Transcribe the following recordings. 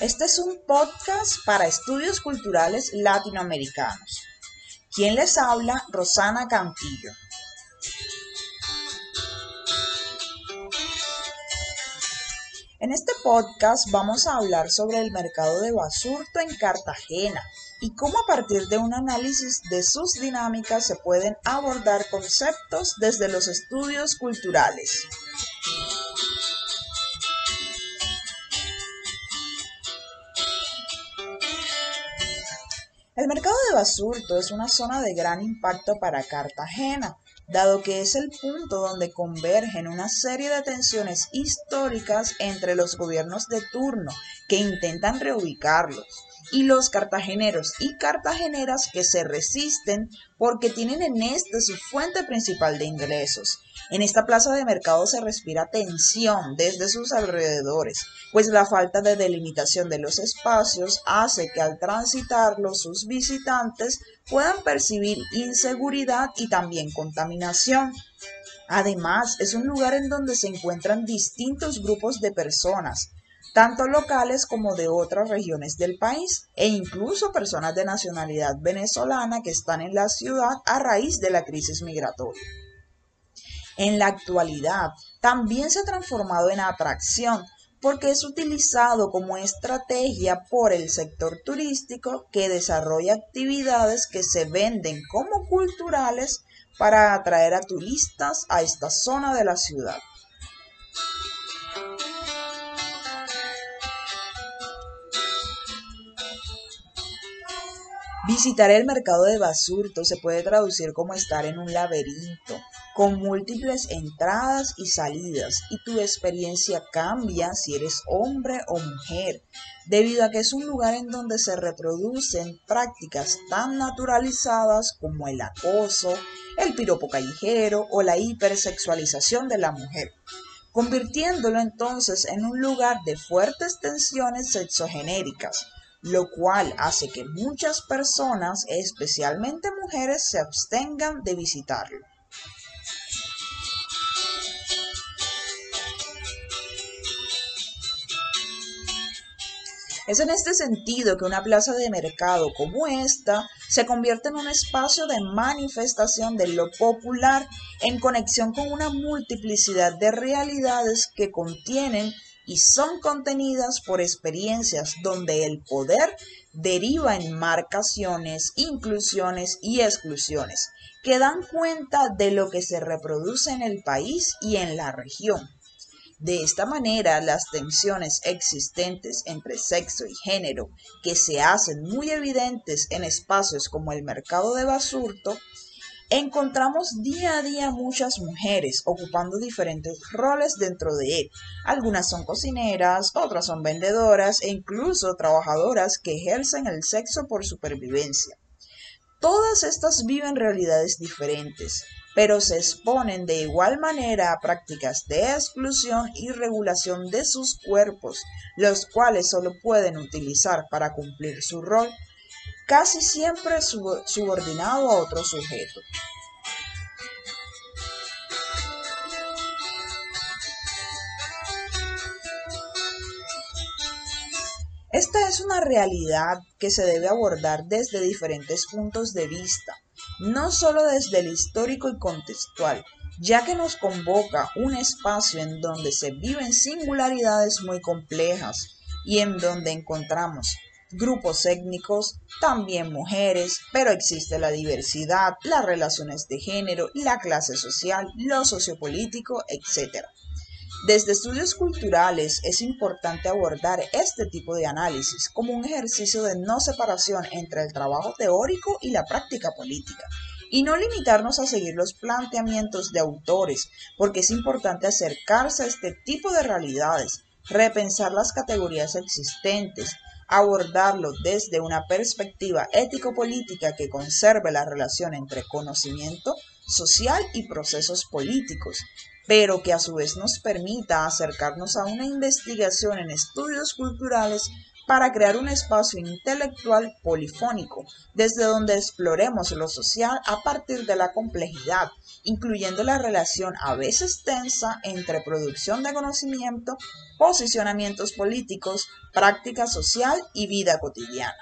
Este es un podcast para estudios culturales latinoamericanos. ¿Quién les habla? Rosana Cantillo. En este podcast vamos a hablar sobre el mercado de basurto en Cartagena y cómo a partir de un análisis de sus dinámicas se pueden abordar conceptos desde los estudios culturales. Basurto es una zona de gran impacto para Cartagena, dado que es el punto donde convergen una serie de tensiones históricas entre los gobiernos de turno que intentan reubicarlos y los cartageneros y cartageneras que se resisten porque tienen en este su fuente principal de ingresos. En esta plaza de mercado se respira tensión desde sus alrededores, pues la falta de delimitación de los espacios hace que al transitarlo sus visitantes puedan percibir inseguridad y también contaminación. Además, es un lugar en donde se encuentran distintos grupos de personas, tanto locales como de otras regiones del país, e incluso personas de nacionalidad venezolana que están en la ciudad a raíz de la crisis migratoria. En la actualidad, también se ha transformado en atracción porque es utilizado como estrategia por el sector turístico que desarrolla actividades que se venden como culturales para atraer a turistas a esta zona de la ciudad. Visitar el mercado de Basurto se puede traducir como estar en un laberinto, con múltiples entradas y salidas, y tu experiencia cambia si eres hombre o mujer, debido a que es un lugar en donde se reproducen prácticas tan naturalizadas como el acoso, el piropo callejero o la hipersexualización de la mujer convirtiéndolo entonces en un lugar de fuertes tensiones sexogenéricas, lo cual hace que muchas personas, especialmente mujeres, se abstengan de visitarlo. Es en este sentido que una plaza de mercado como esta se convierte en un espacio de manifestación de lo popular en conexión con una multiplicidad de realidades que contienen y son contenidas por experiencias donde el poder deriva en marcaciones, inclusiones y exclusiones que dan cuenta de lo que se reproduce en el país y en la región. De esta manera, las tensiones existentes entre sexo y género, que se hacen muy evidentes en espacios como el mercado de Basurto, Encontramos día a día muchas mujeres ocupando diferentes roles dentro de él. Algunas son cocineras, otras son vendedoras e incluso trabajadoras que ejercen el sexo por supervivencia. Todas estas viven realidades diferentes, pero se exponen de igual manera a prácticas de exclusión y regulación de sus cuerpos, los cuales solo pueden utilizar para cumplir su rol casi siempre subordinado a otro sujeto. Esta es una realidad que se debe abordar desde diferentes puntos de vista, no solo desde el histórico y contextual, ya que nos convoca un espacio en donde se viven singularidades muy complejas y en donde encontramos grupos étnicos, también mujeres, pero existe la diversidad, las relaciones de género, la clase social, lo sociopolítico, etc. Desde estudios culturales es importante abordar este tipo de análisis como un ejercicio de no separación entre el trabajo teórico y la práctica política, y no limitarnos a seguir los planteamientos de autores, porque es importante acercarse a este tipo de realidades, repensar las categorías existentes, abordarlo desde una perspectiva ético-política que conserve la relación entre conocimiento social y procesos políticos, pero que a su vez nos permita acercarnos a una investigación en estudios culturales para crear un espacio intelectual polifónico, desde donde exploremos lo social a partir de la complejidad, incluyendo la relación a veces tensa entre producción de conocimiento, posicionamientos políticos, práctica social y vida cotidiana.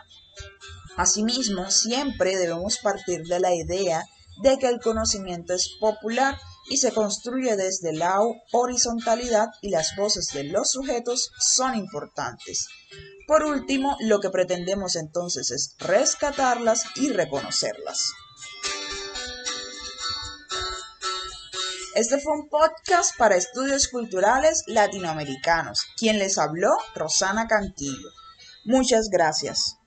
Asimismo, siempre debemos partir de la idea de que el conocimiento es popular y se construye desde la horizontalidad y las voces de los sujetos son importantes. Por último, lo que pretendemos entonces es rescatarlas y reconocerlas. Este fue un podcast para estudios culturales latinoamericanos. Quien les habló, Rosana Cantillo. Muchas gracias.